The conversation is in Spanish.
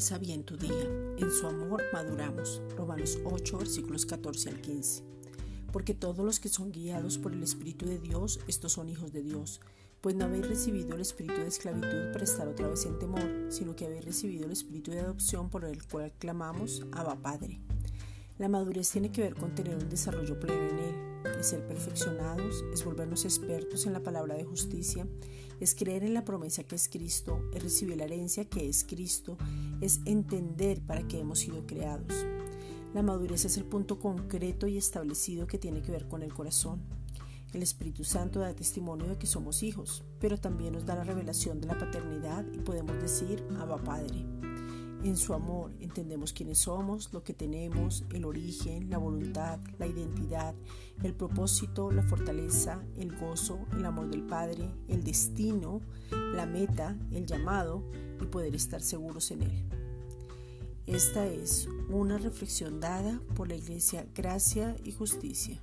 Comienza bien tu día. En su amor maduramos. Romanos 8, versículos 14 al 15. Porque todos los que son guiados por el Espíritu de Dios, estos son hijos de Dios. Pues no habéis recibido el espíritu de esclavitud para estar otra vez en temor, sino que habéis recibido el espíritu de adopción por el cual clamamos Abba Padre. La madurez tiene que ver con tener un desarrollo pleno en él es ser perfeccionados, es volvernos expertos en la palabra de justicia, es creer en la promesa que es Cristo, es recibir la herencia que es Cristo, es entender para qué hemos sido creados. La madurez es el punto concreto y establecido que tiene que ver con el corazón. El Espíritu Santo da testimonio de que somos hijos, pero también nos da la revelación de la paternidad y podemos decir Abba Padre. En su amor entendemos quiénes somos, lo que tenemos, el origen, la voluntad, la identidad, el propósito, la fortaleza, el gozo, el amor del Padre, el destino, la meta, el llamado y poder estar seguros en él. Esta es una reflexión dada por la Iglesia Gracia y Justicia.